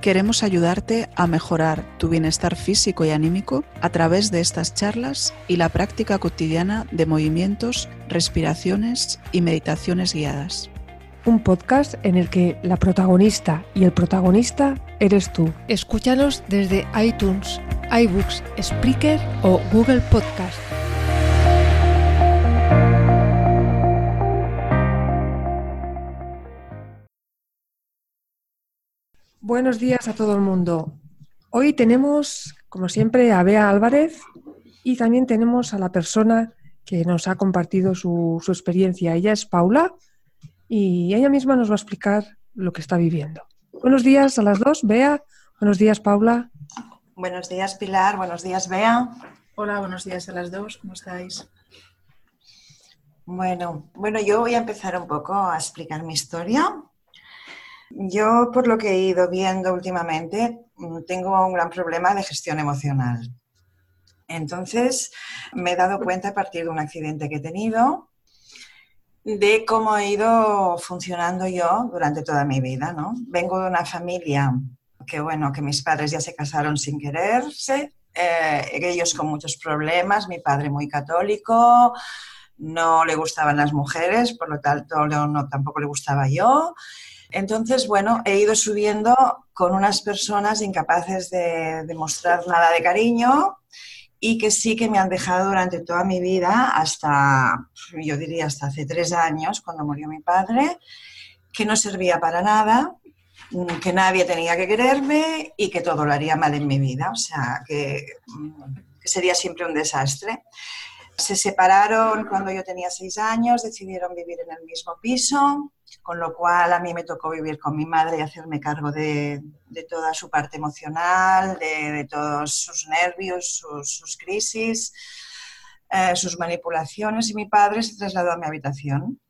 Queremos ayudarte a mejorar tu bienestar físico y anímico a través de estas charlas y la práctica cotidiana de movimientos, respiraciones y meditaciones guiadas. Un podcast en el que la protagonista y el protagonista eres tú. Escúchanos desde iTunes, iBooks, Spreaker o Google Podcast. Buenos días a todo el mundo. Hoy tenemos, como siempre, a Bea Álvarez y también tenemos a la persona que nos ha compartido su, su, experiencia. Ella es Paula y ella misma nos va a explicar lo que está viviendo. Buenos días a las dos, Bea. Buenos días, Paula. Buenos días, Pilar. Buenos días, Bea. Hola, buenos días a las dos. ¿Cómo estáis? Bueno, bueno, yo voy a empezar un poco a explicar mi historia yo, por lo que he ido viendo últimamente, mm, tengo un gran problema de gestión emocional. Entonces, me he dado cuenta a partir de un accidente que he tenido de cómo he ido funcionando yo durante toda mi vida, ¿no? Vengo de una familia que, bueno, que mis padres ya se casaron sin quererse, eh, ellos con muchos problemas, mi padre muy católico, no le gustaban las mujeres, por lo tanto no, tampoco le gustaba yo. Entonces, bueno, he ido subiendo con unas personas incapaces de demostrar nada de cariño y que sí que me han dejado durante toda mi vida, hasta, yo diría, hasta hace tres años, cuando murió mi padre, que no servía para nada, que nadie tenía que quererme y que todo lo haría mal en mi vida, o sea, que, que sería siempre un desastre. Se separaron cuando yo tenía seis años, decidieron vivir en el mismo piso, con lo cual a mí me tocó vivir con mi madre y hacerme cargo de, toda su parte emocional, de, todos sus nervios, sus, crisis, eh, sus manipulaciones y mi padre se trasladó a mi habitación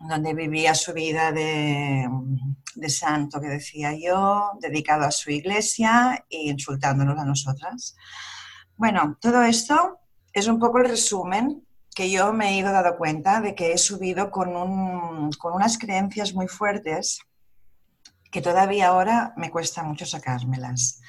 donde vivía su vida de, de, santo, que decía yo, dedicado a su iglesia e insultándonos a nosotras. Bueno, todo esto es un poco el resumen que yo me he ido dando cuenta de que he subido con, con unas creencias muy fuertes que todavía ahora me cuesta mucho sacármelas.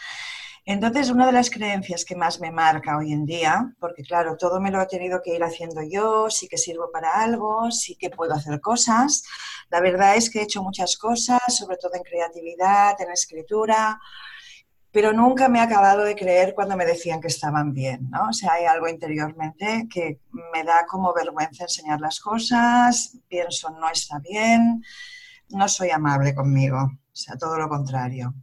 Entonces, una de las creencias que más me marca hoy en día, porque claro, todo me lo he tenido que ir haciendo yo, sí que sirvo para algo, sí que puedo hacer cosas. La verdad es que he hecho muchas cosas, sobre todo en creatividad, en escritura, pero nunca me he acabado de creer cuando me decían que estaban bien, ¿no? O sea, hay algo interiormente que me da como vergüenza enseñar las cosas, pienso no está bien, no soy amable conmigo, o sea, todo lo contrario.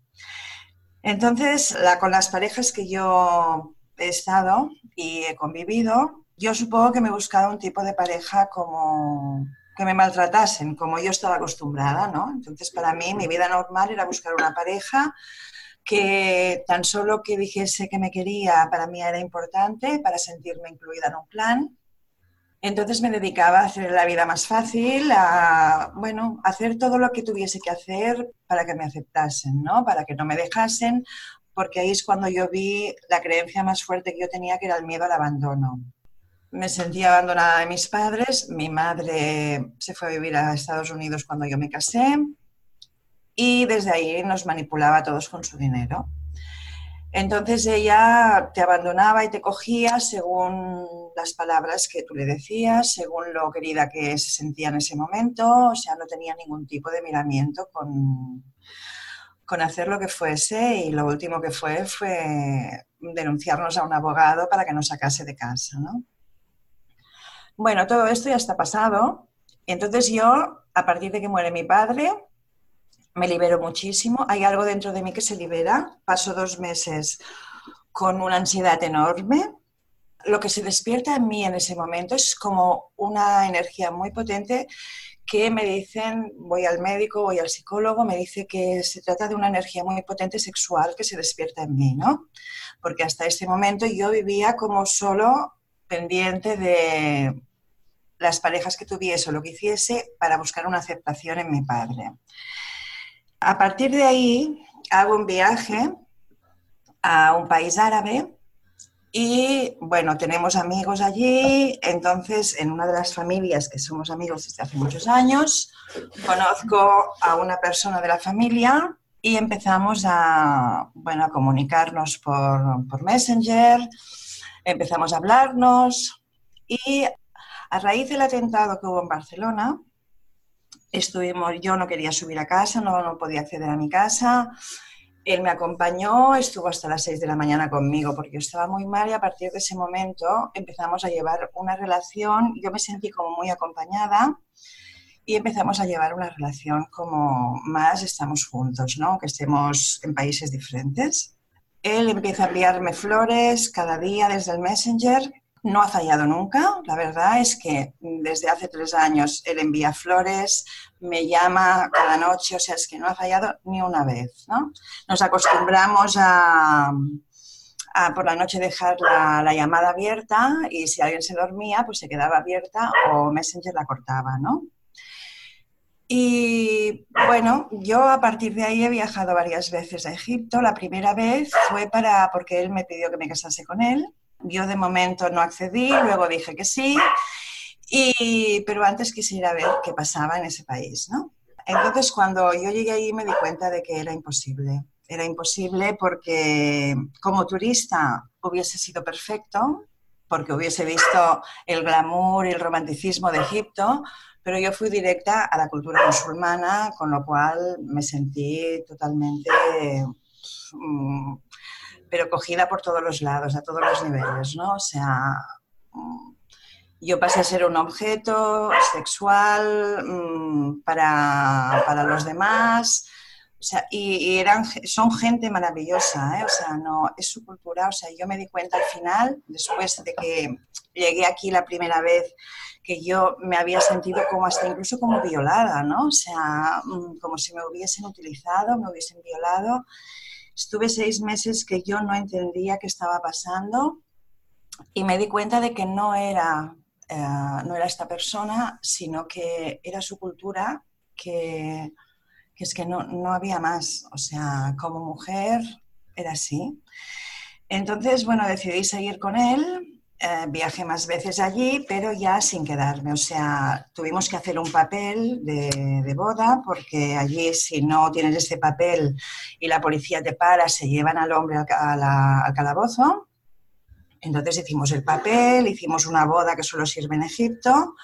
Entonces, con las parejas que yo he estado y he convivido, yo supongo que me he buscado un tipo de pareja como que me maltratasen, como yo estaba acostumbrada, ¿no? Entonces, para mí, mi vida normal era buscar una pareja que tan solo que dijese que me quería para mí era importante para sentirme incluida en un plan. Entonces me dedicaba a hacer la vida más fácil, a bueno, hacer todo lo que tuviese que hacer para que me aceptasen, ¿no? Para que no me dejasen, porque ahí es cuando yo vi la creencia más fuerte que yo tenía, que era el miedo al abandono. Me sentía abandonada de mis padres, mi madre se fue a vivir a Estados Unidos cuando yo me casé, y desde ahí nos manipulaba a todos con su dinero. Entonces ella te abandonaba y te cogía según las palabras que tú le decías, según lo querida que se sentía en ese momento, o sea, no tenía ningún tipo de miramiento con, con hacer lo que fuese y lo último que fue fue denunciarnos a un abogado para que nos sacase de casa, ¿no? Bueno, todo esto ya está pasado. Entonces yo, a partir de que muere mi padre, me libero muchísimo. Hay algo dentro de mí que se libera. Paso dos meses con una ansiedad enorme. Lo que se despierta en mí en ese momento es como una energía muy potente que me dicen, voy al médico, voy al psicólogo, me dice que se trata de una energía muy potente sexual que se despierta en mí, ¿no? Porque hasta ese momento yo vivía como solo pendiente de, las parejas que tuviese o lo que hiciese para buscar una aceptación en mi padre. A partir de ahí hago un viaje a un país árabe y bueno, tenemos amigos allí, entonces en una de las familias que somos amigos desde hace muchos años, conozco a una persona de la familia y empezamos a, bueno, a comunicarnos por, por Messenger, empezamos a hablarnos y a raíz del atentado que hubo en Barcelona, estuvimos, yo no quería subir a casa, no, no podía acceder a mi casa, él me acompañó, estuvo hasta las 6 de la mañana conmigo porque yo estaba muy mal y a partir de ese momento empezamos a llevar una relación, yo me sentí como muy acompañada y empezamos a llevar una relación como más estamos juntos, ¿no? Que estemos en países diferentes. Él empieza a enviarme flores cada día desde el Messenger. No ha fallado nunca. La verdad es que desde hace tres años él envía flores, me llama cada noche, o sea, es que no ha fallado ni una vez, ¿no? Nos acostumbramos a, por la noche dejar la, la, llamada abierta y si alguien se dormía, pues se quedaba abierta o Messenger la cortaba, ¿no? Y bueno, yo a partir de ahí he viajado varias veces a Egipto. La primera vez fue para porque él me pidió que me casase con él. Yo de momento no accedí, luego dije que sí, y, pero antes quisiera ver qué pasaba en ese país, ¿no? Entonces cuando yo llegué ahí me di cuenta de que era imposible. Era imposible porque como turista hubiese sido perfecto, porque hubiese visto el glamour y el romanticismo de Egipto, pero yo fui directa a la cultura musulmana, con lo cual me sentí totalmente, mm, pero cogida por todos los lados, a todos los niveles, ¿no? O sea, yo pasé a ser un objeto sexual mm, para, para, los demás. O sea, y, eran, son gente maravillosa, ¿eh? o sea, no, es su cultura, o sea, yo me di cuenta al final, después de que llegué aquí la primera vez que yo me había sentido como hasta incluso como violada, ¿no? O sea, mm, como si me hubiesen utilizado, me hubiesen violado. Estuve seis meses que yo no entendía qué estaba pasando y me di cuenta de que no era, eh, no era esta persona, sino que era su cultura, que, que es que no, no había más. O sea, como mujer era así. Entonces, bueno, decidí seguir con él eh, viajé más veces allí, pero ya sin quedarme. O sea, tuvimos que hacer un papel de, boda porque allí si no tienes ese papel y la policía te para, se llevan al hombre al, al calabozo. Entonces hicimos el papel, hicimos una boda que solo sirve en Egipto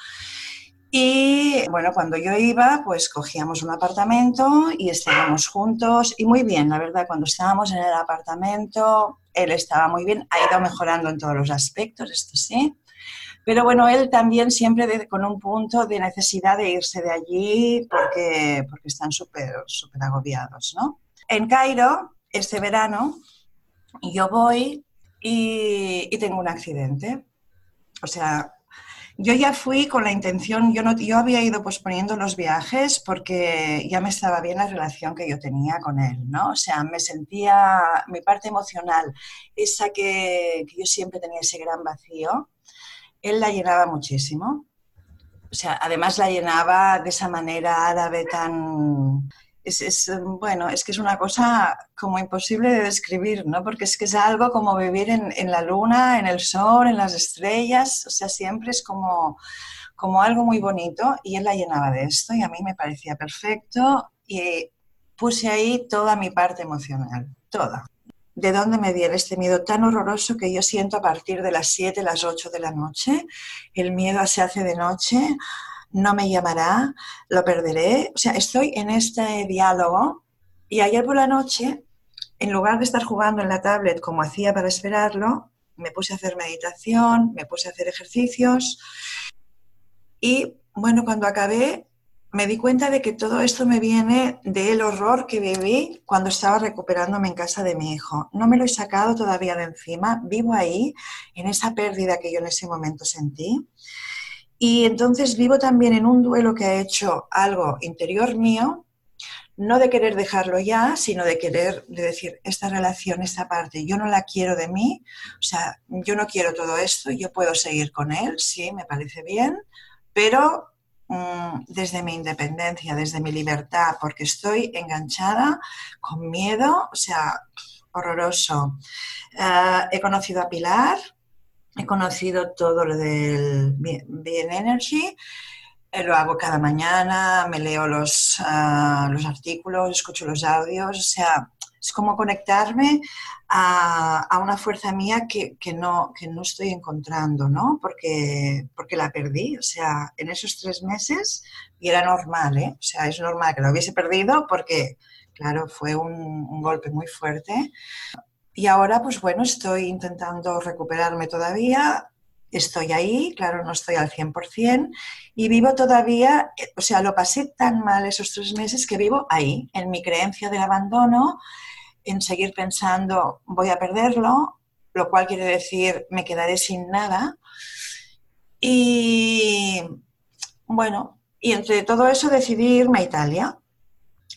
y bueno, cuando yo iba, pues cogíamos un apartamento y estábamos juntos y muy bien, la verdad, cuando estábamos en el apartamento, él estaba muy bien, ha ido mejorando en todos los aspectos, esto sí. Pero bueno, él también siempre con un punto de necesidad de irse de allí porque, porque están súper súper agobiados, ¿no? En Cairo, este verano, yo voy y, y tengo un accidente. O sea, yo ya fui con la intención, yo, no, yo había ido posponiendo los viajes porque ya me estaba bien la relación que yo tenía con él, ¿no? O sea, me sentía, mi parte emocional, esa que, que yo siempre tenía ese gran vacío, él la llenaba muchísimo. O sea, además la llenaba de esa manera árabe tan, es, bueno, es que es una cosa como imposible de describir, ¿no? Porque es que es algo como vivir en, en, la luna, en el sol, en las estrellas, o sea, siempre es como, como algo muy bonito y él la llenaba de esto y a mí me parecía perfecto y puse ahí toda mi parte emocional, toda. ¿De dónde me viene este miedo tan horroroso que yo siento a partir de las 7, las 8 de la noche? El miedo se hace de noche no me llamará, lo perderé. O sea, estoy en este diálogo y ayer por la noche, en lugar de estar jugando en la tablet como hacía para esperarlo, me puse a hacer meditación, me puse a hacer ejercicios y bueno, cuando acabé me di cuenta de que todo esto me viene del horror que viví cuando estaba recuperándome en casa de mi hijo. No me lo he sacado todavía de encima, vivo ahí, en esa pérdida que yo en ese momento sentí. Y entonces vivo también en un duelo que ha hecho algo interior mío, no de querer dejarlo ya, sino de querer, de decir, esta relación, esta parte, yo no la quiero de mí, o sea, yo no quiero todo esto, yo puedo seguir con él, sí, me parece bien, pero mm, desde mi independencia, desde mi libertad, porque estoy enganchada con miedo, o sea, horroroso. Eh, he conocido a Pilar, he conocido todo lo del Bien Energy, eh, lo hago cada mañana, me leo los, ah, los artículos, escucho los audios, o sea, es como conectarme a, una fuerza mía que, no, que no estoy encontrando, ¿no? Porque, porque la perdí, o sea, en esos tres meses, y era normal, ¿eh? O sea, es normal que lo hubiese perdido porque, claro, fue un, un golpe muy fuerte. Y ahora, pues bueno, estoy intentando recuperarme todavía, estoy ahí, claro, no estoy al 100%, y vivo todavía, eh, o sea, lo pasé tan mal esos tres meses que vivo ahí, en mi creencia del abandono, en seguir pensando voy a perderlo, lo cual quiere decir me quedaré sin nada. Y bueno, y entre todo eso decidí irme a Italia.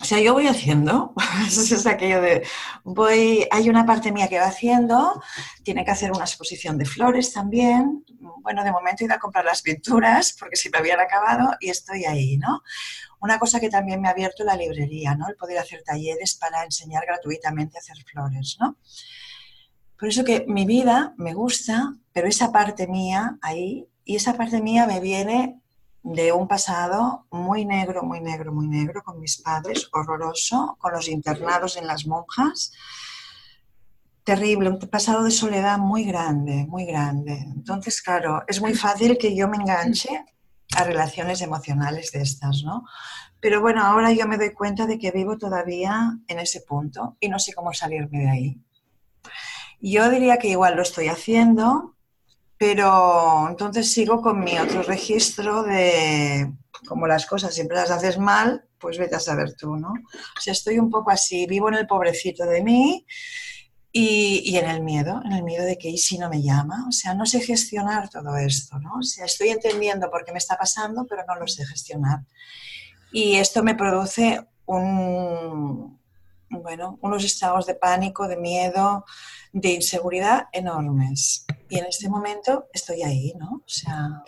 O sea, yo voy haciendo, es aquello de, voy, hay una parte mía que va haciendo, tiene que hacer una exposición de flores también. Bueno, de momento he ido a comprar las pinturas porque si me habían acabado y estoy ahí, ¿no? Una cosa que también me ha abierto la librería, ¿no? El poder hacer talleres para enseñar gratuitamente a hacer flores, ¿no? Por eso que mi vida me gusta, pero esa parte mía ahí, y esa parte mía me viene de un pasado muy negro, muy negro, muy negro, con mis padres, horroroso, con los internados en las monjas. Terrible, un pasado de soledad muy grande, muy grande. Entonces, claro, es muy fácil que yo me enganche a relaciones emocionales de estas, ¿no? Pero bueno, ahora yo me doy cuenta de que vivo todavía en ese punto y no sé cómo salirme de ahí. Yo diría que igual lo estoy haciendo, pero entonces sigo con mi otro registro de, como las cosas siempre las haces mal, pues vete a saber tú, ¿no? O sea, estoy un poco así, vivo en el pobrecito de mí y, y, en el miedo, en el miedo de que ¿y si no me llama? O sea, no sé gestionar todo esto, ¿no? O sea, estoy entendiendo por qué me está pasando, pero no lo sé gestionar. Y esto me produce un, bueno, unos estados de pánico, de miedo, de inseguridad enormes. Y en este momento estoy ahí, ¿no? O sea...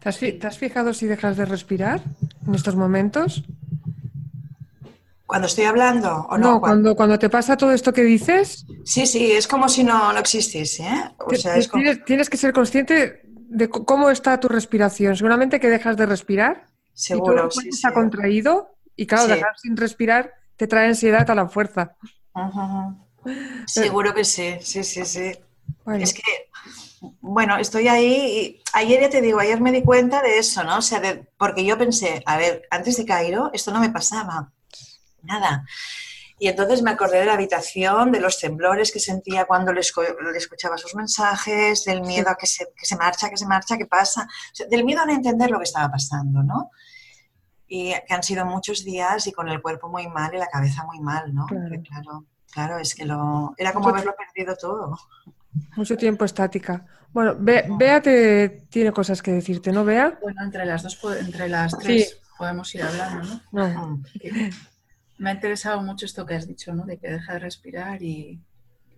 ¿Te has, fijado si dejas de respirar en estos momentos? Cuando estoy hablando o no. cuando, cuando te pasa todo esto que dices. Sí, sí, es como si no, no existiese. ¿eh? O sea, tienes, que ser consciente de cómo está tu respiración. Seguramente que dejas de respirar. Seguro. Y está contraído. Y claro, dejar sin respirar te trae ansiedad a la fuerza. Seguro que sí, sí, sí, sí. Es que, bueno, estoy ahí y ayer ya te digo, ayer me di cuenta de eso, ¿no? O sea, porque yo pensé, a ver, antes de Cairo esto no me pasaba, nada. Y entonces me acordé de la habitación, de los temblores que sentía cuando le, escuchaba sus mensajes, del miedo a que se, que se marcha, que se marcha, que pasa, del miedo a no entender lo que estaba pasando, ¿no? Y que han sido muchos días y con el cuerpo muy mal y la cabeza muy mal, ¿no? claro Claro, es que lo era como haberlo perdido todo. Mucho tiempo estática. Bueno, Bea te, tiene cosas que decirte, ¿no, Bea? Bueno, entre las dos, entre las tres podemos ir hablando, ¿no? Me ha interesado mucho esto que has dicho, ¿no? De que deja de respirar y,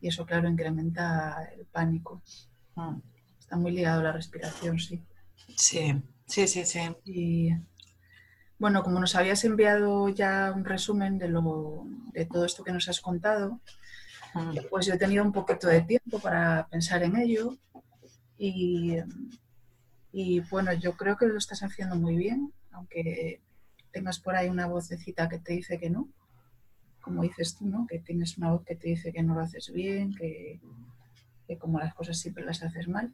eso, claro, incrementa el pánico. Mm. Está muy ligado a la respiración, sí. Sí, sí, sí, sí. Y bueno, como nos habías enviado ya un resumen de, lo, de todo esto que nos has contado, pues yo he tenido un poquito de tiempo para pensar en ello y, y bueno, yo creo que lo estás haciendo muy bien, aunque tengas por ahí una vocecita que te dice que no, como dices tú, ¿no? Que tienes una voz que te dice que no lo haces bien, que, que como las cosas siempre las haces mal.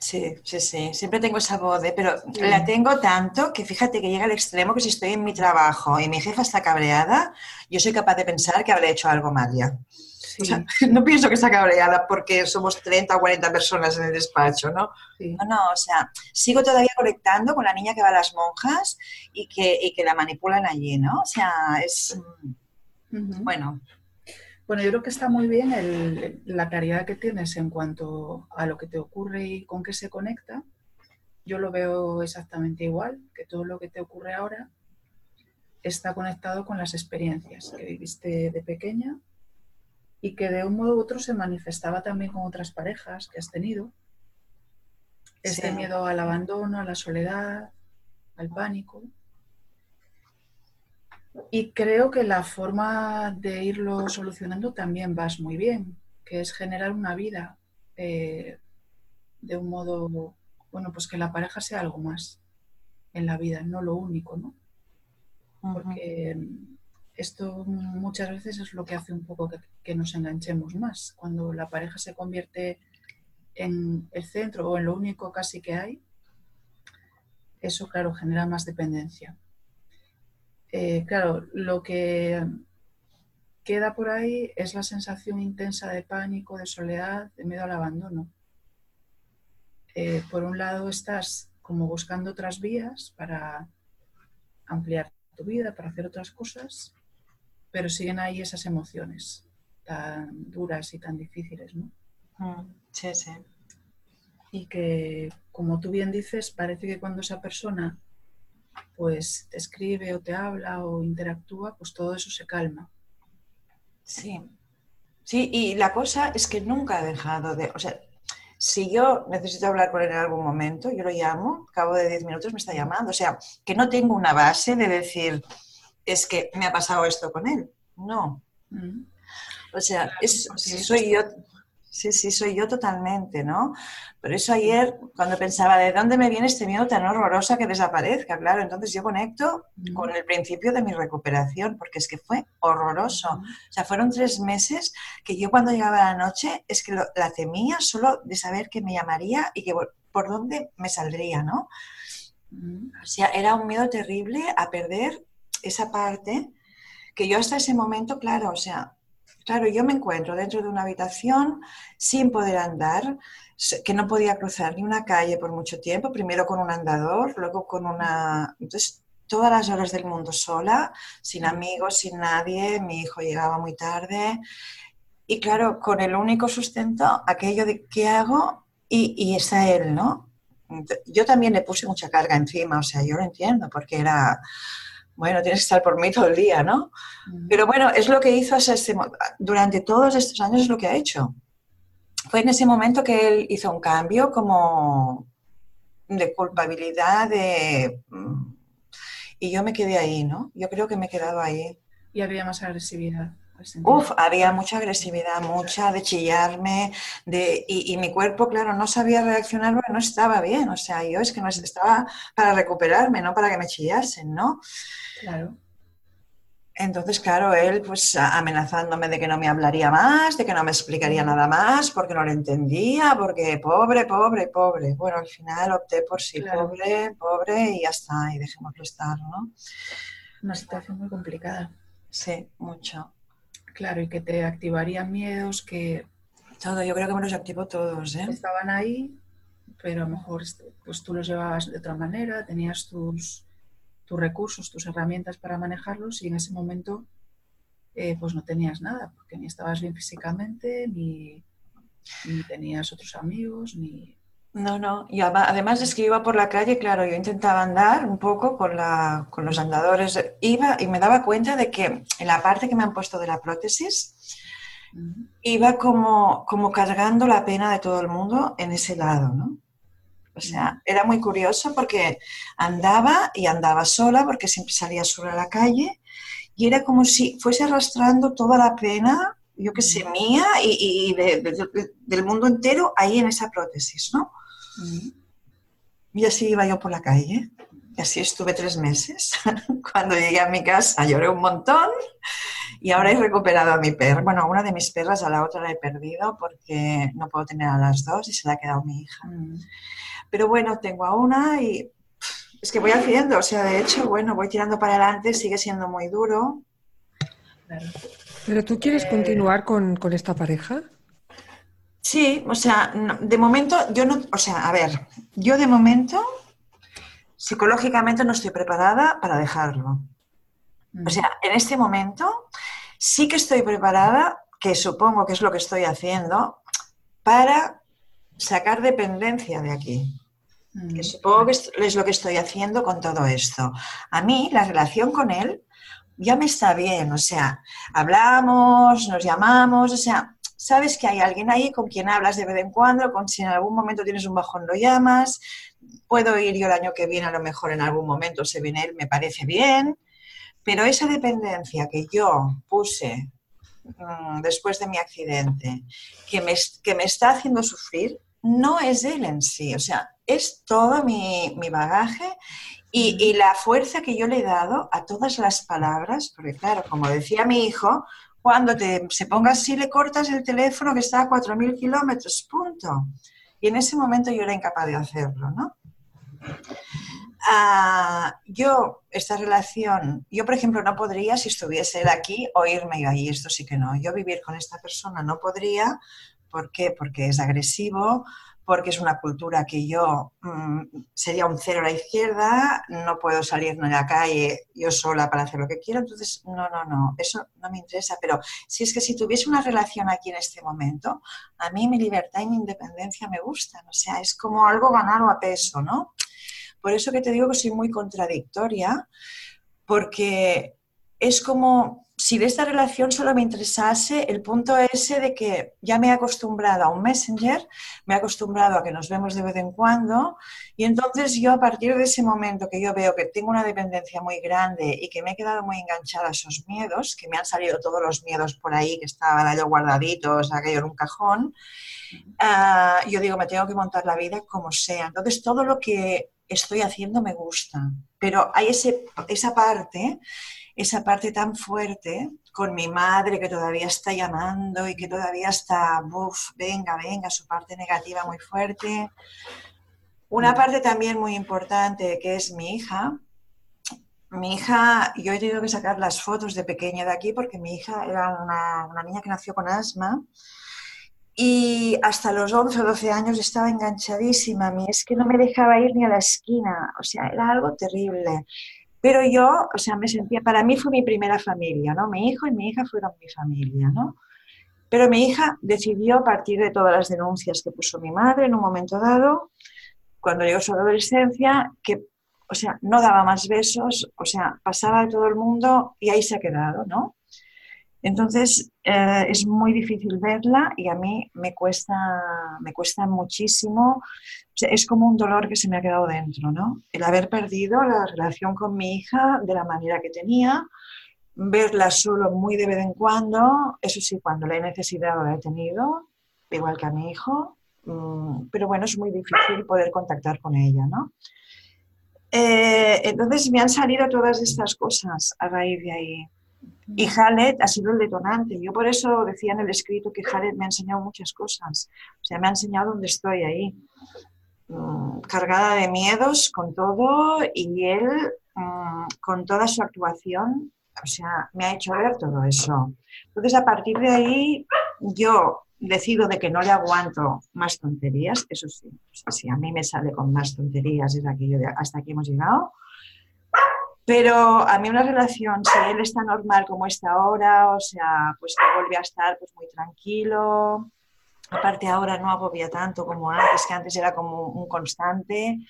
Sí, sí, sí, siempre tengo esa voz, ¿eh? pero la tengo tanto que fíjate que llega al extremo que si estoy en mi trabajo y mi jefa está cabreada, yo soy capaz de pensar que habré hecho algo mal ya. no pienso que está cabreada porque somos 30 o 40 personas en el despacho, ¿no? No, no, o sea, sigo todavía conectando con la niña que va a las monjas y que, y que la manipulan allí, ¿no? O sea, es... Bueno, bueno, yo creo que está muy bien la claridad que tienes en cuanto a lo que te ocurre y con qué se conecta. Yo lo veo exactamente igual, que todo lo que te ocurre ahora está conectado con las experiencias que viviste de pequeña y que de un modo u otro se manifestaba también con otras parejas que has tenido. Este miedo al abandono, a la soledad, al pánico. Y creo que la forma de irlo solucionando también vas muy bien, que es generar una vida eh, de un modo, bueno, pues que la pareja sea algo más en la vida, no lo único, ¿no? Porque esto muchas veces es lo que hace un poco que, nos enganchemos más. Cuando la pareja se convierte en el centro o en lo único casi que hay, eso, claro, genera más dependencia. Eh, claro, lo que queda por ahí es la sensación intensa de pánico, de soledad, de miedo al abandono. Eh, por un lado estás como buscando otras vías para ampliar tu vida, para hacer otras cosas, pero siguen ahí esas emociones tan duras y tan difíciles, ¿no? Mm, sí, sí. Y que, como tú bien dices, parece que cuando esa persona pues te escribe o te habla o interactúa, pues todo eso se calma. Sí. Sí, y la cosa es que nunca ha dejado de, o sea, si yo necesito hablar con él en algún momento, yo lo llamo, al cabo de 10 minutos me está llamando, o sea, que no tengo una base de decir, es que me ha pasado esto con él. No. Mm. O sea, soy yo, sí, sí, soy yo totalmente, ¿no? Por eso ayer, cuando pensaba, ¿de dónde me viene este miedo tan horroroso que desaparezca? Claro, entonces yo conecto con el principio de mi recuperación, porque es que fue horroroso. O sea, fueron tres meses que yo cuando llegaba la noche, es que la temía solo de saber que me llamaría y que por dónde me saldría, ¿no? O sea, era un miedo terrible a perder esa parte que yo hasta ese momento, claro, o sea, claro, yo me encuentro dentro de una habitación sin poder andar, que no podía cruzar ni una calle por mucho tiempo, primero con un andador, luego con una... Entonces, todas las horas del mundo sola, sin amigos, sin nadie, mi hijo llegaba muy tarde. Y claro, con el único sustento, aquello de qué hago y, y está él, ¿no? Yo también le puse mucha carga encima, o sea, yo lo entiendo, porque era, bueno, tienes que estar por mí todo el día, ¿no? Pero bueno, es lo que hizo durante todos estos años, es lo que ha hecho. Fue en ese momento que él hizo un cambio como de culpabilidad, de... Mm, y yo me quedé ahí, ¿no? Yo creo que me he quedado ahí. Y había más agresividad. Uf, había mucha agresividad, mucha de chillarme, de, y, mi cuerpo, claro, no sabía reaccionar porque no estaba bien. O sea, yo es que no estaba para recuperarme, no para que me chillasen, ¿no? Claro. Entonces, claro, él pues amenazándome de que no me hablaría más, de que no me explicaría nada más, porque no lo entendía, porque pobre, pobre, pobre. Bueno, al final opté por sí, pobre, pobre y ya está, y dejémoslo estar, ¿no? Una situación muy complicada. Sí, mucho. Claro, y que te activarían miedos que... Todo, yo creo que me los activó todos, ¿eh? Estaban ahí, pero a lo mejor pues tú los llevabas de otra manera, tenías tus, tus recursos, tus herramientas para manejarlos y en ese momento eh, pues no tenías nada, porque ni estabas bien físicamente, ni, ni tenías otros amigos, ni, no, no. Y además es que iba por la calle, claro, yo intentaba andar un poco con, la, con los andadores. Iba y me daba cuenta de que en la parte que me han puesto de la prótesis, iba como, como cargando la pena de todo el mundo en ese lado, ¿no? O sea, era muy curioso porque andaba y andaba sola, porque siempre salía sola a la calle, y era como si fuese arrastrando toda la pena, yo que sé, mía y, del mundo entero ahí en esa prótesis, ¿no? Y así iba yo por la calle. Y así estuve tres meses. Cuando llegué a mi casa lloré un montón y ahora he recuperado a mi perra. Bueno, a una de mis perras, a la otra la he perdido porque no puedo tener a las dos y se la ha quedado mi hija. Pero bueno, tengo a una y es que voy haciendo, o sea, de hecho, bueno, voy tirando para adelante, sigue siendo muy duro. ¿Pero tú quieres continuar con, con esta pareja? Sí, o sea, de momento yo no, o sea, a ver, yo de momento psicológicamente no estoy preparada para dejarlo. O mm. sea, en este momento sí que estoy preparada, que supongo que es lo que estoy haciendo, para sacar dependencia de aquí. Mm. Que supongo que es lo que estoy haciendo con todo esto. A mí la relación con él ya me está bien, o sea, hablamos, nos llamamos, o sea, sabes que hay alguien ahí con quien hablas de vez en cuando, con si en algún momento tienes un bajón lo llamas, puedo ir yo el año que viene, a lo mejor en algún momento se viene él, me parece bien, pero esa dependencia que yo puse mm, después de mi accidente, que me, que me está haciendo sufrir, no es él en sí, o sea, es todo mi, bagaje y, y, la fuerza que yo le he dado a todas las palabras, porque claro, como decía mi hijo, cuando te, se ponga así le cortas el teléfono que está a 4.000 kilómetros, punto. Y en ese momento yo era incapaz de hacerlo, ¿no? Ah, yo, esta relación, yo por ejemplo no podría, si estuviese él aquí, o irme yo ahí, esto sí que no. Yo vivir con esta persona no podría, ¿por qué? Porque es agresivo, porque es una cultura que yo mm, sería un cero a la izquierda, no puedo salir a la calle yo sola para hacer lo que quiero, entonces no, no, no, eso no me interesa, pero si es que si tuviese una relación aquí en este momento, a mí mi libertad y mi independencia me gustan, o sea, es como algo ganado a peso, ¿no? Por eso que te digo que soy muy contradictoria, porque es como si de esta relación solo me interesase el punto ese de que ya me he acostumbrado a un messenger, me he acostumbrado a que nos vemos de vez en cuando y entonces yo a partir de ese momento que yo veo que tengo una dependencia muy grande y que me he quedado muy enganchada a esos miedos, que me han salido todos los miedos por ahí que estaban ahí guardaditos, aquello en un cajón, ah, yo digo, me tengo que montar la vida como sea. Entonces todo lo que estoy haciendo me gusta, pero hay ese, esa parte esa parte tan fuerte con mi madre que todavía está llamando y que todavía está, uff, venga, venga, su parte negativa muy fuerte. Una parte también muy importante que es mi hija. Mi hija, yo he tenido que sacar las fotos de pequeña de aquí porque mi hija era una, una niña que nació con asma y hasta los 11 o 12 años estaba enganchadísima a mí. Es que no me dejaba ir ni a la esquina. O sea, era algo terrible. Pero yo, o sea, me sentía, para mí fue mi primera familia, ¿no? Mi hijo y mi hija fueron mi familia, ¿no? Pero mi hija decidió, a partir de todas las denuncias que puso mi madre en un momento dado, cuando llegó su adolescencia, que, o sea, no daba más besos, o sea, pasaba de todo el mundo y ahí se ha quedado, ¿no? Entonces, eh, es muy difícil verla y a mí me cuesta, me cuesta muchísimo. es como un dolor que se me ha quedado dentro, ¿no? El haber perdido la relación con mi hija de la manera que tenía, verla solo muy de vez en cuando, eso sí, cuando la he necesitado la he tenido, igual que a mi hijo, mm, pero bueno, es muy difícil poder contactar con ella, ¿no? Eh, entonces me han salido todas estas cosas a raíz de ahí. Y Halet ha sido el detonante. Yo por eso decía en el escrito que Halet me ha enseñado muchas cosas. O sea, me ha enseñado dónde estoy ahí. Mm, cargada de miedos con todo y él mm, con toda su actuación, o sea, me ha hecho ver todo eso. Entonces, a partir de ahí, yo decido de que no le aguanto más tonterías, eso sí, si a mí me sale con más tonterías es aquello de hasta aquí hemos llegado, pero a mí una relación, si él está normal como está ahora, o sea, pues que vuelve a estar pues muy tranquilo. Aparte ahora no agobia tanto como antes, que antes era como un constante.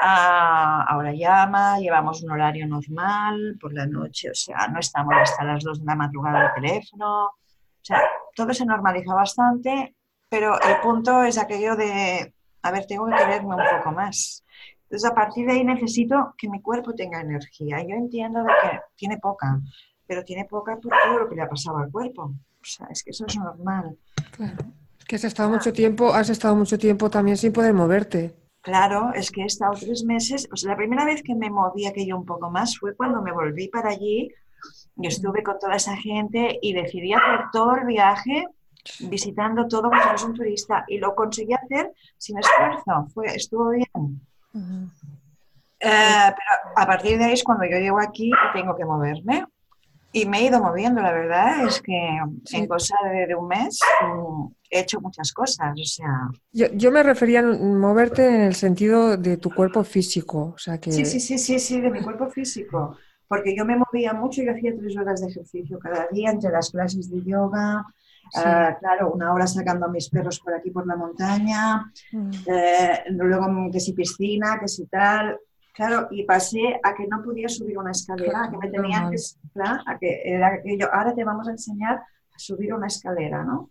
Ah, ahora llama, llevamos un horario normal por la noche, o sea, no estamos hasta las dos de la madrugada al teléfono. O sea, todo se normaliza bastante, pero el punto es aquello de, a ver, tengo que quererme un poco más. Entonces, a partir de ahí necesito que mi cuerpo tenga energía. Yo entiendo de que tiene poca, pero tiene poca por todo lo que le ha pasado al cuerpo. O sea, es que eso es normal. Claro. Es que has estado mucho tiempo, has estado mucho tiempo también sin poder moverte. Claro, es que he estado tres meses, o sea, la primera vez que me moví aquello un poco más fue cuando me volví para allí, y estuve con toda esa gente y decidí hacer todo el viaje visitando todo como si fuese un turista y lo conseguí hacer sin esfuerzo, fue, estuvo bien. Eh, pero a partir de ahí es cuando yo llego aquí y tengo que moverme. Y me he ido moviendo, la verdad es que en cosa de, un mes mm, he hecho muchas cosas. O sea... Yo, me refería a moverte en el sentido de tu cuerpo físico. O sea que... Sí, sí, sí, sí, sí, de mi cuerpo físico. Porque yo me movía mucho, y hacía tres horas de ejercicio cada día entre las clases de yoga, Ah, claro, una hora sacando a mis perros por aquí por la montaña, mm. eh, luego que si piscina, que si tal. Claro, y pasé a que no podía subir una escalera, a que me tenían que, a que era aquello, ahora te vamos a enseñar subir una escalera, ¿no?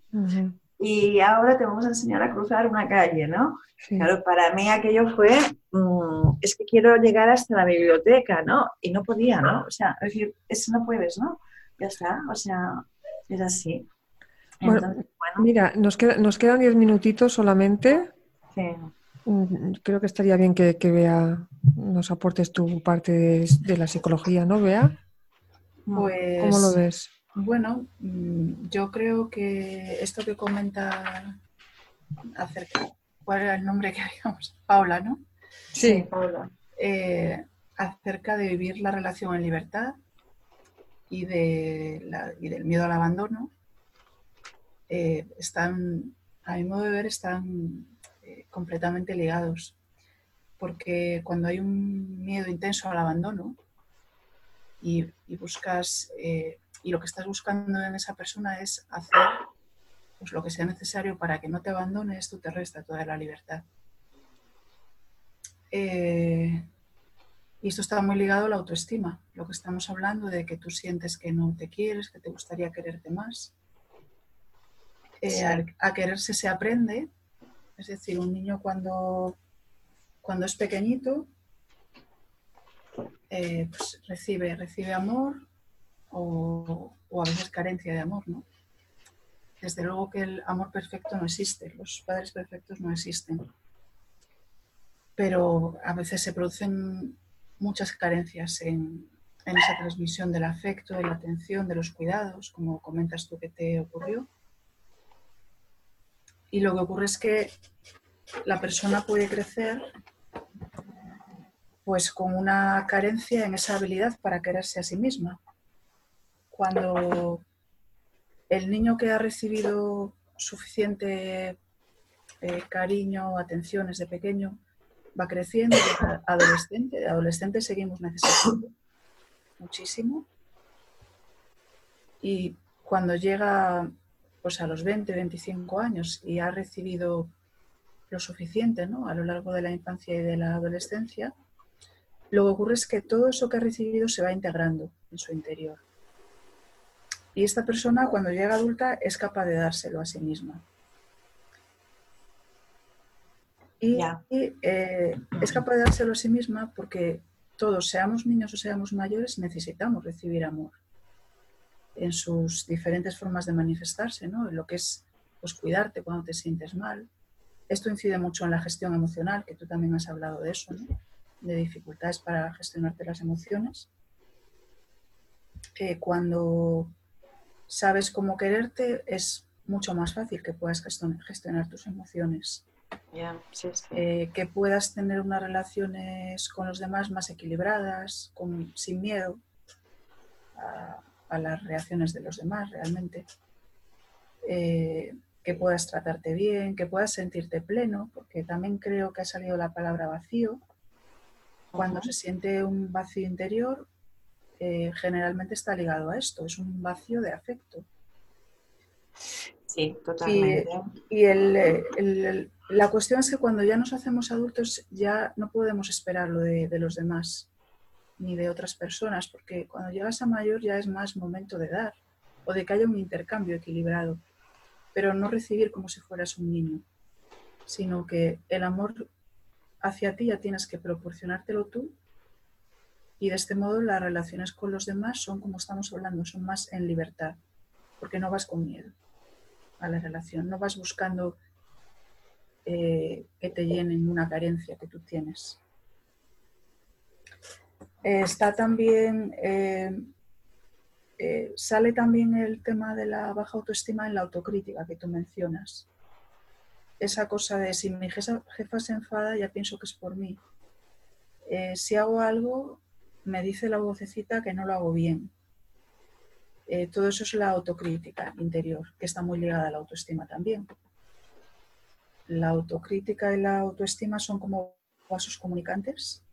Y ahora te vamos a enseñar a cruzar una calle, ¿no? Claro, para mí aquello fue, mm, es que quiero llegar hasta la biblioteca, ¿no? Y no podía, ¿no? O sea, es decir, eso no puedes, ¿no? Ya está, o sea, es así. Bueno, mira, nos, nos quedan diez minutitos solamente. Sí. Mm, creo que estaría bien que, que Bea nos aportes tu parte de, la psicología, ¿no, Bea? Pues, ¿Cómo lo ves? Bueno, mm, yo creo que esto que comenta acerca, ¿cuál era el nombre que habíamos? Paula, ¿no? Sí, Paula. Eh, acerca de vivir la relación en libertad y, de y del miedo al abandono, eh, están, a mi modo de ver, están eh, completamente ligados. Porque cuando hay un miedo intenso al abandono y, buscas, eh, y lo que estás buscando en esa persona es hacer pues, lo que sea necesario para que no te abandones, tú te resta toda la libertad. Y esto está muy ligado a la autoestima, lo que estamos hablando de que tú sientes que no te quieres, que te gustaría quererte más. A quererse se aprende es decir, un niño cuando, cuando es pequeñito eh, pues recibe, recibe amor o, a veces carencia de amor, ¿no? Desde luego que el amor perfecto no existe, los padres perfectos no existen. Pero a veces se producen muchas carencias en, en esa transmisión del afecto, de la atención, de los cuidados, como comentas tú que te ocurrió. Y lo que ocurre es que la persona puede crecer pues con una carencia en esa habilidad para quererse a sí misma. Cuando el niño que ha recibido suficiente eh, cariño, atenciones de pequeño, va creciendo, adolescente, adolescente seguimos necesitando muchísimo. Y cuando llega pues a los 20, 25 años y ha recibido lo suficiente ¿no? a lo largo de la infancia y de la adolescencia, lo que ocurre es que todo eso que ha recibido se va integrando en su interior. Y esta persona cuando llega adulta es capaz de dárselo a sí misma. Y, eh, es capaz de dárselo a sí misma porque todos, seamos niños o seamos mayores, necesitamos recibir amor en sus diferentes formas de manifestarse, ¿no? En lo que es pues, cuidarte cuando te sientes mal. Esto incide mucho en la gestión emocional, que tú también has hablado de eso, ¿no? de dificultades para gestionarte las emociones. Eh, cuando sabes cómo quererte, es mucho más fácil que puedas gestionar tus emociones. Eh, que puedas tener unas relaciones con los demás más equilibradas, con, sin miedo a las reacciones de los demás realmente. Eh, que puedas tratarte bien, que puedas sentirte pleno, porque también creo que ha salido la palabra vacío. Cuando se siente un vacío interior, eh, generalmente está ligado a esto, es un vacío de afecto. Sí, totalmente. Y, la cuestión es que cuando ya nos hacemos adultos ya no podemos esperarlo de, de los demás ni de otras personas, porque cuando llegas a mayor ya es más momento de dar o de que haya un intercambio equilibrado, pero no recibir como si fueras un niño, sino que el amor hacia ti ya tienes que proporcionártelo tú y de este modo las relaciones con los demás son como estamos hablando, son más en libertad, porque no vas con miedo a la relación, no vas buscando eh, que te llenen una carencia que tú tienes está también, eh, eh, sale también el tema de la baja autoestima en la autocrítica que tú mencionas. Esa cosa de si mi jefa, se enfada, ya pienso que es por mí. Eh, si hago algo, me dice la vocecita que no lo hago bien. todo eso es la autocrítica interior, que está muy ligada a la autoestima también. La autocrítica y la autoestima son como vasos comunicantes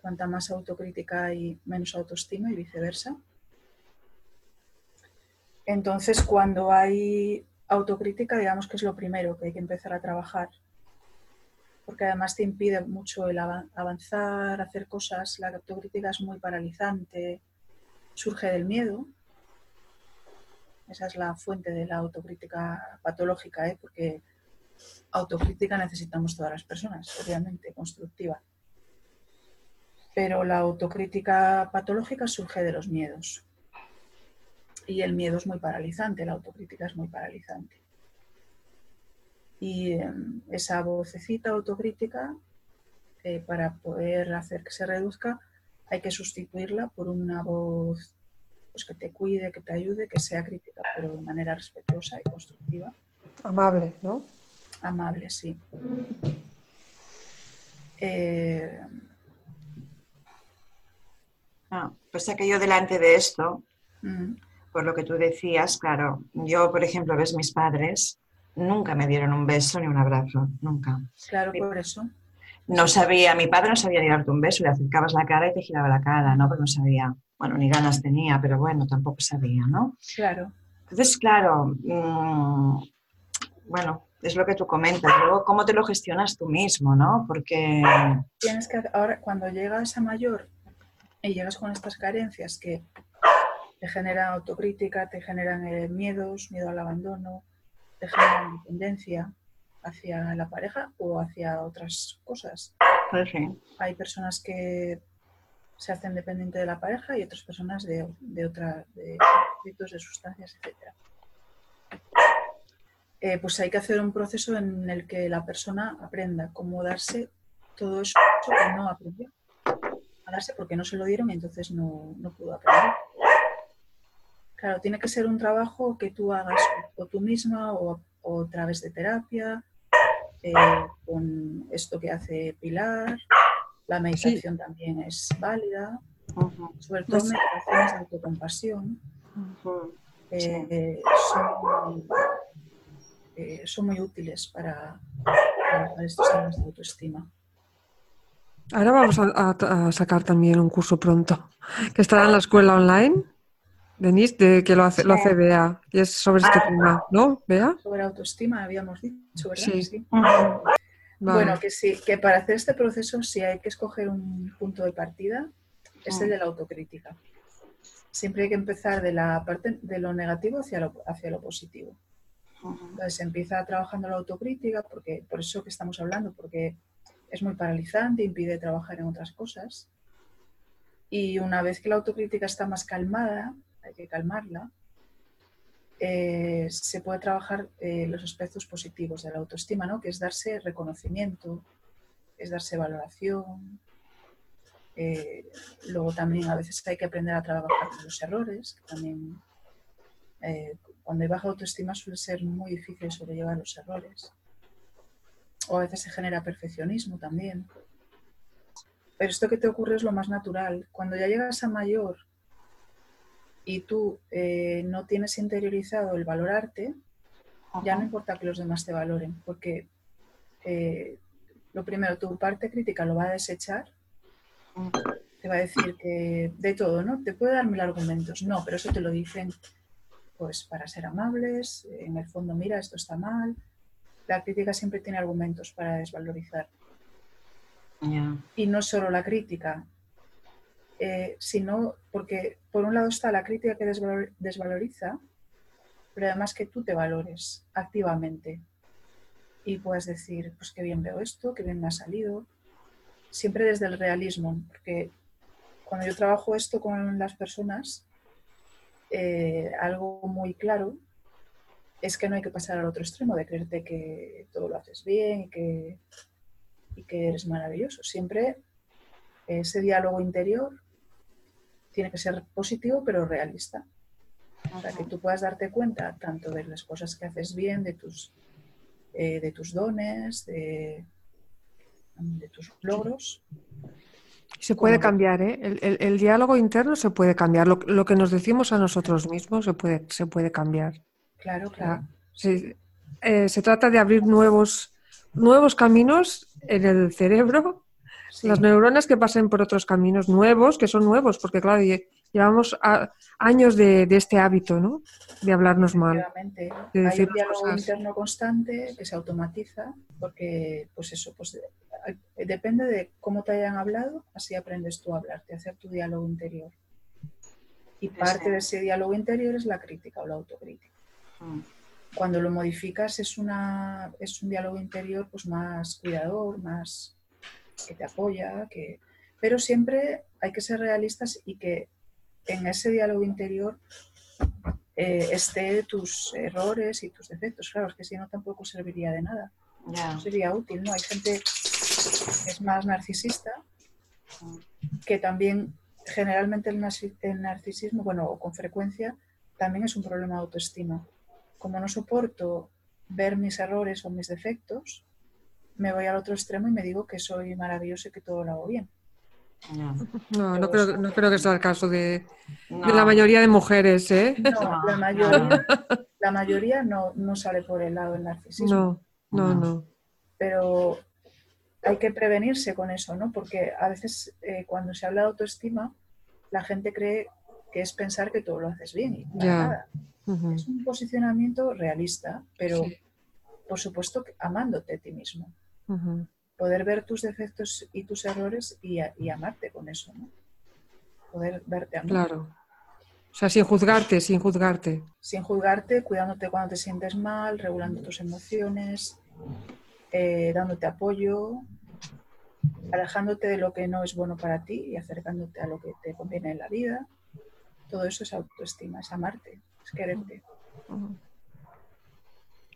Cuanta más autocrítica hay, menos autoestima y viceversa. Entonces, cuando hay autocrítica, digamos que es lo primero que hay que empezar a trabajar, porque además te impide mucho el avanzar, hacer cosas. La autocrítica es muy paralizante, surge del miedo. Esa es la fuente de la autocrítica patológica, ¿eh? porque autocrítica necesitamos todas las personas, obviamente, constructiva. Pero la autocrítica patológica surge de los miedos. Y el miedo es muy paralizante, la autocrítica es muy paralizante. Y em, esa vocecita autocrítica, eh, para poder hacer que se reduzca, hay que sustituirla por una voz pues, que te cuide, que te ayude, que sea crítica, pero de manera respetuosa y constructiva. Amable, ¿no? Amable, sí. Eh, ah, pues que yo delante de esto, mm, por lo que tú decías, claro, yo, por ejemplo, ves mis padres, nunca me dieron un beso ni un abrazo, nunca. claro, por eso. No sabía, mi padre no sabía ni darte un beso, le acercabas la cara y te giraba la cara, ¿no? Porque no sabía, bueno, ni ganas tenía, pero bueno, tampoco sabía, ¿no? Claro. Entonces, claro, mm, bueno, es lo que tú comentas. Luego, ¿cómo te lo gestionas tú mismo, no? Porque... Tienes que, ahora, cuando llegas a mayor y llegas con estas carencias que te generan autocrítica, te generan eh, miedos, miedo al abandono, te generan dependencia hacia la pareja o hacia otras cosas. Pues Hay personas que se hacen dependientes de la pareja y otras personas de, de otras, de de sustancias, etc. Eh, pues hay que hacer un proceso en el que la persona aprenda cómo darse todo eso que no aprendió. Porque no se lo dieron y entonces no, no pudo aprender. Claro, tiene que ser un trabajo que tú hagas o tú misma o, o a través de terapia, eh, con esto que hace Pilar. La meditación también es válida. Sobre todo meditaciones de autocompasión. Eh, son eh, son muy útiles para, estos temas de autoestima. Ahora vamos a, sacar también un curso pronto, que estará en la escuela online, Denise, de, que lo hace, lo hace Bea, y es sobre este ah. tema, ¿no, Bea? Sobre autoestima, habíamos dicho, ¿verdad? Sí. Bueno, que sí, que para hacer este proceso sí hay que escoger un punto de partida, es el mm. de la autocrítica. Siempre hay que empezar de la parte de lo negativo hacia lo, hacia lo positivo. Entonces empieza trabajando la autocrítica, porque por eso que estamos hablando, porque es muy paralizante, impide trabajar en otras cosas. Y una vez que la autocrítica está más calmada, hay que calmarla, eh, se puede trabajar eh, los aspectos positivos de la autoestima, ¿no? que es darse reconocimiento, es darse valoración. Eh, luego también a veces hay que aprender a trabajar con los errores, también cuando hay baja autoestima suele ser muy difícil sobrellevar los errores. O a veces se genera perfeccionismo también. Pero esto que te ocurre es lo más natural. Cuando ya llegas a mayor y tú eh, no tienes interiorizado el valorarte, ya no importa que los demás te valoren, porque eh, lo primero, tu parte crítica lo va a desechar, te va a decir que de todo, ¿no? Te puede dar mil argumentos, no, pero eso te lo dicen pues para ser amables, en el fondo, mira, esto está mal. La crítica siempre tiene argumentos para desvalorizar. Y no solo la crítica, eh, sino porque por un lado está la crítica que desvaloriza, pero además que tú te valores activamente. Y puedas decir, pues qué bien veo esto, qué bien me ha salido, siempre desde el realismo, porque cuando yo trabajo esto con las personas, eh, algo muy claro es que no hay que pasar al otro extremo de creerte que todo lo haces bien y que, y que eres maravilloso. Siempre ese diálogo interior tiene que ser positivo pero realista. Para que tú puedas darte cuenta tanto de las cosas que haces bien, de tus, eh, de tus dones, de, de tus logros, se puede cambiar, ¿eh? El, diálogo interno se puede cambiar. Lo, que nos decimos a nosotros mismos se puede, se puede cambiar. Claro, claro. Eh, se trata de abrir nuevos, nuevos caminos en el cerebro, las neuronas que pasen por otros caminos nuevos, que son nuevos, porque claro, llevamos años de, este hábito, ¿no? De hablarnos mal. De Hay un diálogo interno constante que se automatiza, porque, pues eso, pues depende de cómo te hayan hablado, así aprendes tú a hablarte, a hacer tu diálogo interior. Y parte de ese diálogo interior es la crítica o la autocrítica. Cuando lo modificas es, una, es un diálogo interior pues más cuidador, más que te apoya, que... pero siempre hay que ser realistas y que en ese diálogo interior eh, esté tus errores y tus defectos. Claro, es que si no tampoco serviría de nada. No sería útil, ¿no? Hay gente que es más narcisista, que también generalmente el, narcisismo, bueno, con frecuencia, también es un problema de autoestima. Como no soporto ver mis errores o mis defectos, me voy al otro extremo y me digo que soy maravilloso y que todo lo hago bien. No, no creo, no creo que sea el caso de, la mayoría de mujeres, ¿eh? No, la mayoría, la mayoría no, no, sale por el lado del narcisismo. No, no, no. Pero hay que prevenirse con eso, ¿no? Porque a veces eh, cuando se habla de autoestima, la gente cree que es pensar que todo lo haces bien y nada. Es un posicionamiento realista, pero por supuesto amándote a ti mismo poder ver tus defectos y tus errores y, amarte con eso, ¿no? Poder verte a mí. Claro. O sea, sin juzgarte, sin juzgarte. Sin juzgarte, cuidándote cuando te sientes mal, regulando tus emociones, eh, dándote apoyo, alejándote de lo que no es bueno para ti y acercándote a lo que te conviene en la vida. Todo eso es autoestima, es amarte, es quererte.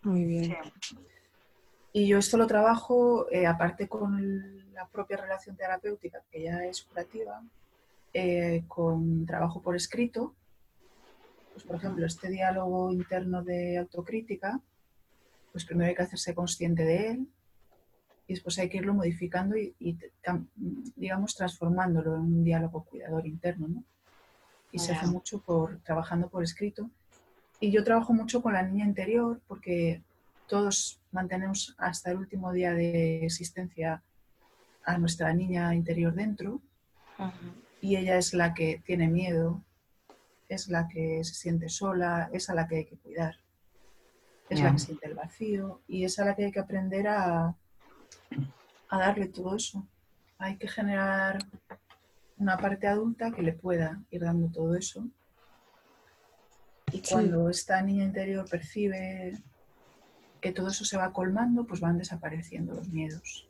Muy bien. Y yo esto lo trabajo, eh, aparte con la propia relación terapéutica, que ya es curativa, eh, con trabajo por escrito. Pues, por ejemplo, este diálogo interno de autocrítica, pues primero hay que hacerse consciente de él y después hay que irlo modificando y, digamos, transformándolo en un diálogo cuidador interno. ¿no? Y se hace mucho por trabajando por escrito. Y yo trabajo mucho con la niña interior porque todos mantenemos hasta el último día de existencia a nuestra niña interior dentro y ella es la que tiene miedo, es la que se siente sola, es a la que hay que cuidar, es la que siente el vacío y es a la que hay que aprender a, a darle todo eso. Hay que generar una parte adulta que le pueda ir dando todo eso. Y cuando esta niña interior percibe que todo eso se va colmando, pues van desapareciendo los miedos.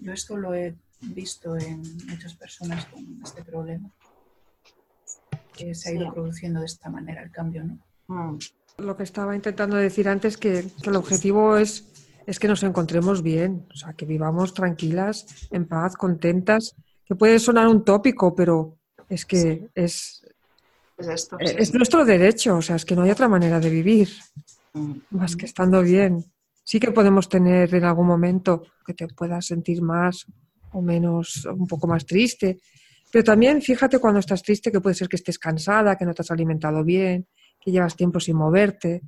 Yo esto lo he visto en muchas personas con este problema, que se ha ido produciendo de esta manera el cambio, ¿no? Mm. Lo que estaba intentando decir antes que, que el objetivo es, es que nos encontremos bien, o sea, que vivamos tranquilas, en paz, contentas, que puede sonar un tópico, pero es que es, es, es, nuestro derecho, o sea, es que no hay otra manera de vivir más que estando bien. Sí que podemos tener en algún momento que te puedas sentir más o menos, un poco más triste, pero también fíjate cuando estás triste que puede ser que estés cansada, que no te has alimentado bien, que llevas tiempo sin moverte.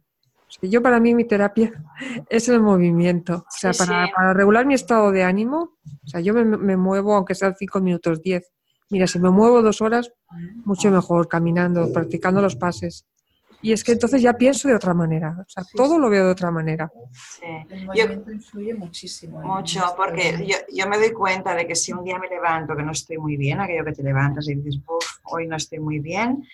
yo para mí mi terapia es el movimiento. O sea, para, regular mi estado de ánimo, o sea, yo me, me muevo aunque sean cinco minutos, diez. Mira, si me muevo dos horas, mucho mejor, caminando, practicando los pases. Y es que entonces ya pienso de otra manera, o sea, todo lo veo de otra manera. Sí. El movimiento influye muchísimo. Mucho, porque yo, yo, me doy cuenta de que si un día me levanto que no estoy muy bien, aquello que te levantas y dices, hoy no estoy muy bien,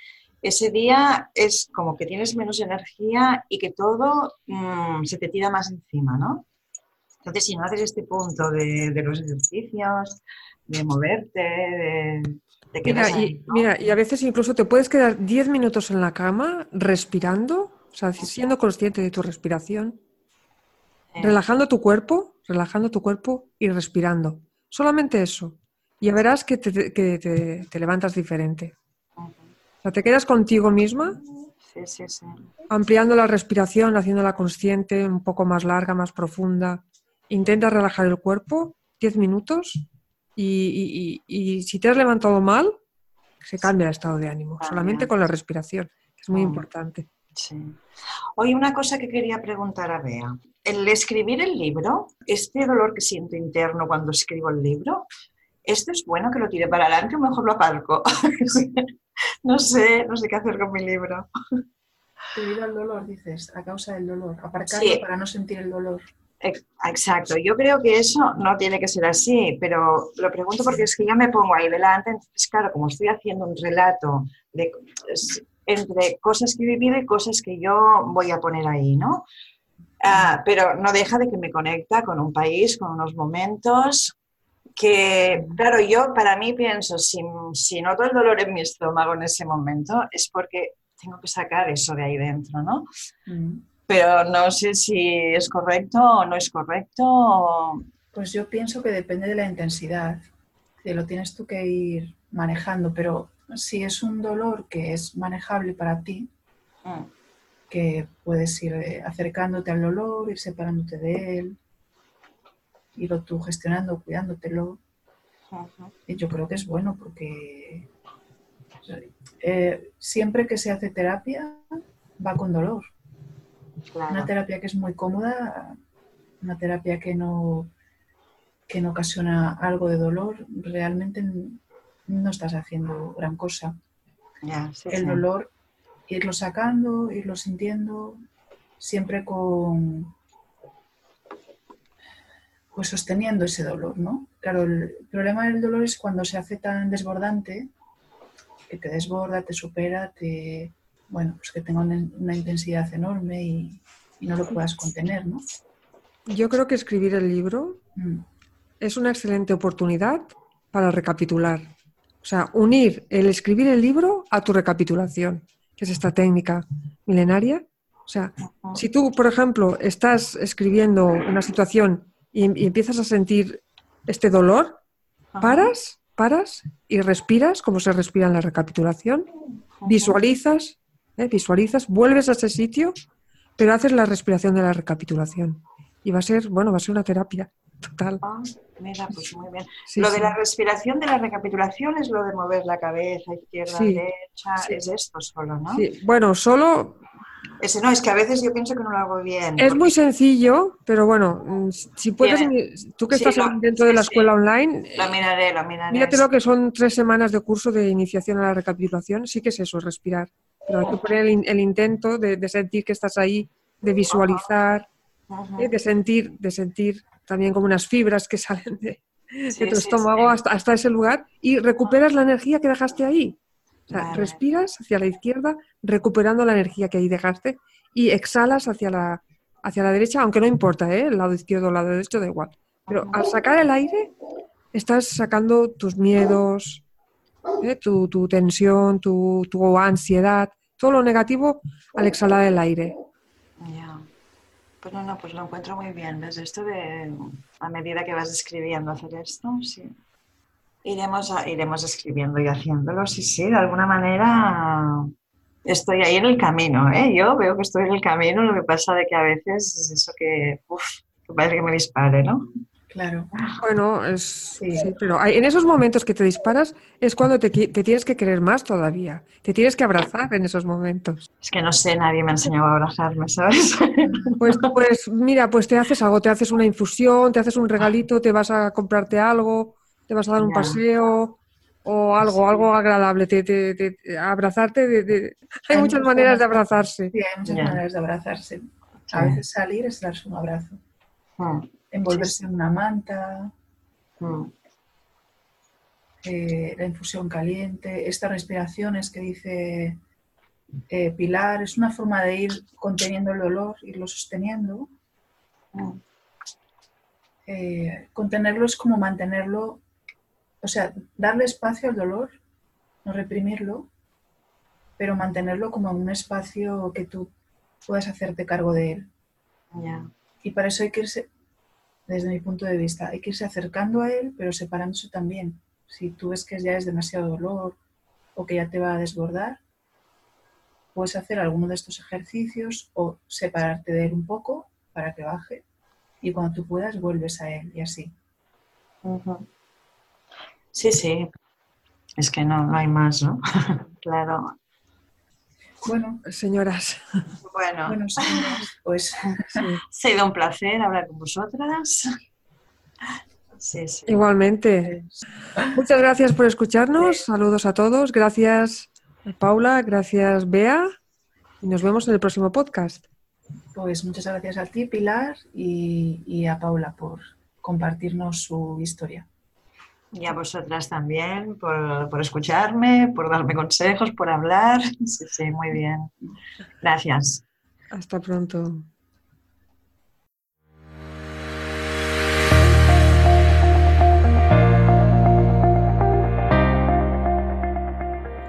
ese día es como que tienes menos energía y que todo mm, se te tira más encima, ¿no? Entonces, si no haces este punto de, de los ejercicios, de moverte, de mira, y, a veces incluso te puedes quedar 10 minutos en la cama respirando, o sea, siendo consciente de tu respiración, relajando tu cuerpo, relajando tu cuerpo y respirando. Solamente eso. Y ya verás que te, levantas diferente. O sea, te quedas contigo misma, ampliando la respiración, haciéndola consciente, un poco más larga, más profunda. Intenta relajar el cuerpo 10 minutos y, si te has levantado mal, se cambia el estado de ánimo, solamente con la respiración, que es muy mm. importante. Sí. Hoy una cosa que quería preguntar a Bea. El escribir el libro, este dolor que siento interno cuando escribo el libro, ¿esto es bueno que lo tire para adelante o mejor lo aparco? no sé, no sé qué hacer con mi libro. Debido al dolor, dices, a causa del dolor. Aparcarlo para no sentir el dolor. Exacto, yo creo que eso no tiene que ser así, pero lo pregunto porque es que yo me pongo ahí delante, entonces claro, como estoy haciendo un relato entre cosas que he y cosas que yo voy a poner ahí, ¿no? Ah, pero no deja de que me conecta con un país, con unos momentos que, claro, yo para mí pienso, si, si noto el dolor en mi estómago en ese momento, es porque tengo que sacar eso de ahí dentro, ¿no? Mm. Pero no sé si es correcto o no es correcto. o- Pues yo pienso que depende de la intensidad, que lo tienes tú que ir manejando, pero si es un dolor que es manejable para ti, Mm, que puedes ir eh, acercándote al dolor, ir separándote de él, irlo tú gestionando, cuidándotelo, y yo creo que es bueno porque eh, siempre que se hace terapia va con dolor. Una terapia que es muy cómoda, una terapia que no, que no ocasiona algo de dolor, realmente no estás haciendo gran cosa. Ya, sí, El sí. dolor, irlo sacando, irlo sintiendo, siempre con pues sosteniendo ese dolor, ¿no? Claro, el problema del dolor es cuando se hace tan desbordante que te desborda, te supera, te bueno, pues que tenga una, una intensidad enorme y, y no lo puedas contener, ¿no? Yo creo que escribir el libro Mm, es una excelente oportunidad para recapitular. O sea, unir el escribir el libro a tu recapitulación, que es esta técnica milenaria. O sea, si tú, por ejemplo, estás escribiendo una situación y, y empiezas a sentir este dolor, paras, paras y respiras, como se respira en la recapitulación, visualizas, ¿eh? visualizas, vuelves a ese sitio, pero haces la respiración de la recapitulación. Y va a ser, bueno, va a ser una terapia total. Ah, mira, pues muy bien. Sí, lo sí. de la respiración de la recapitulación es lo de mover la cabeza izquierda, Sí, derecha, es esto solo, ¿no? Bueno, solo Ese no, es que a veces yo pienso que no lo hago bien. es porque- muy sencillo, pero bueno, mm, si puedes, tú que sí, estás lo- dentro de la sí. escuela online, Lo miraré, lo miraré. mírate lo que son tres semanas de curso de iniciación a la recapitulación, sí que es eso, respirar. Pero hay que poner el, el intento de, de sentir que estás ahí, de visualizar. ¿eh? de sentir, de sentir también como unas fibras que salen de, tu sí, estómago sí. Hasta, hasta ese lugar y recuperas la energía que dejaste ahí. O sea, Vale. respiras hacia la izquierda, recuperando la energía que ahí dejaste y exhalas hacia la, hacia la derecha, aunque no importa, ¿eh? el lado izquierdo o el lado derecho, da igual. Pero al sacar el aire, estás sacando tus miedos, ¿eh? tu, tu tensión, tu, tu ansiedad, todo lo negativo al exhalar el aire. Ya. Pues no, no, pues lo encuentro muy bien. Desde esto de, a medida que vas escribiendo, hacer esto, sí. Iremos, a- iremos escribiendo y haciéndolo, sí, sí, de alguna manera estoy ahí en el camino, ¿eh? Yo veo que estoy en el camino, lo que pasa de que a veces es eso que, uf, que parece que me dispare, ¿no? Claro. Bueno, es, Sí. sí, pero hay- en esos momentos que te disparas es cuando te, tienes que querer más todavía. Te tienes que abrazar en esos momentos. Es que no sé, nadie me ha enseñado a abrazarme, ¿sabes? Pues, pues mira, pues te haces algo, te haces una infusión, te haces un regalito, te vas a comprarte algo, te vas a dar un Ya. paseo o algo, algo agradable. Te, te- te- te- abrazarte, de, de- hay Hay muchas maneras de abrazarse. Sí, hay muchas Ya. maneras de abrazarse. A veces salir es darse un abrazo, Mm, envolverse en una manta, mm. eh, la infusión caliente, estas respiraciones que dice eh, Pilar, es una forma de ir conteniendo el dolor, irlo sosteniendo. Mm. Eh, contenerlo es como mantenerlo, o sea, darle espacio al dolor, no reprimirlo, pero mantenerlo como en un espacio que tú puedas hacerte cargo de él. Y para eso hay que irse, desde mi punto de vista, hay que irse acercando a él, pero separándose también. Si tú ves que ya es demasiado dolor o que ya te va a desbordar, puedes hacer alguno de estos ejercicios o separarte de él un poco para que baje y cuando tú puedas vuelves a él y así. Sí, sí. Es que no, no hay más, ¿no? claro. Bueno, Señoras, Bueno, bueno, señoras, pues sí. ha sido un placer hablar con vosotras. Sí, sí. igualmente. Muchas gracias por escucharnos. Saludos a todos. Gracias Paula, gracias Bea. Y nos vemos en el próximo podcast. Pues muchas gracias a ti, Pilar, y, y a Paula por compartirnos su historia. Y a vosotras también por, por escucharme, por darme consejos, por hablar. Sí, sí, muy bien. Gracias. Hasta pronto.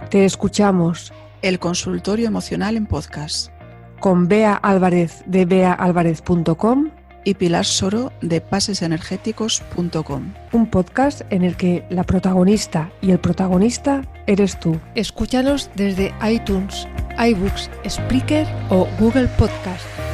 Te escuchamos El consultorio emocional en podcast con Bea Álvarez de beaalvarez.com y Pilar Soro de pasesenergéticos.com. un podcast en el que la protagonista y el protagonista eres tú. Escúchanos desde iTunes, iBooks, Spreaker o Google Podcast.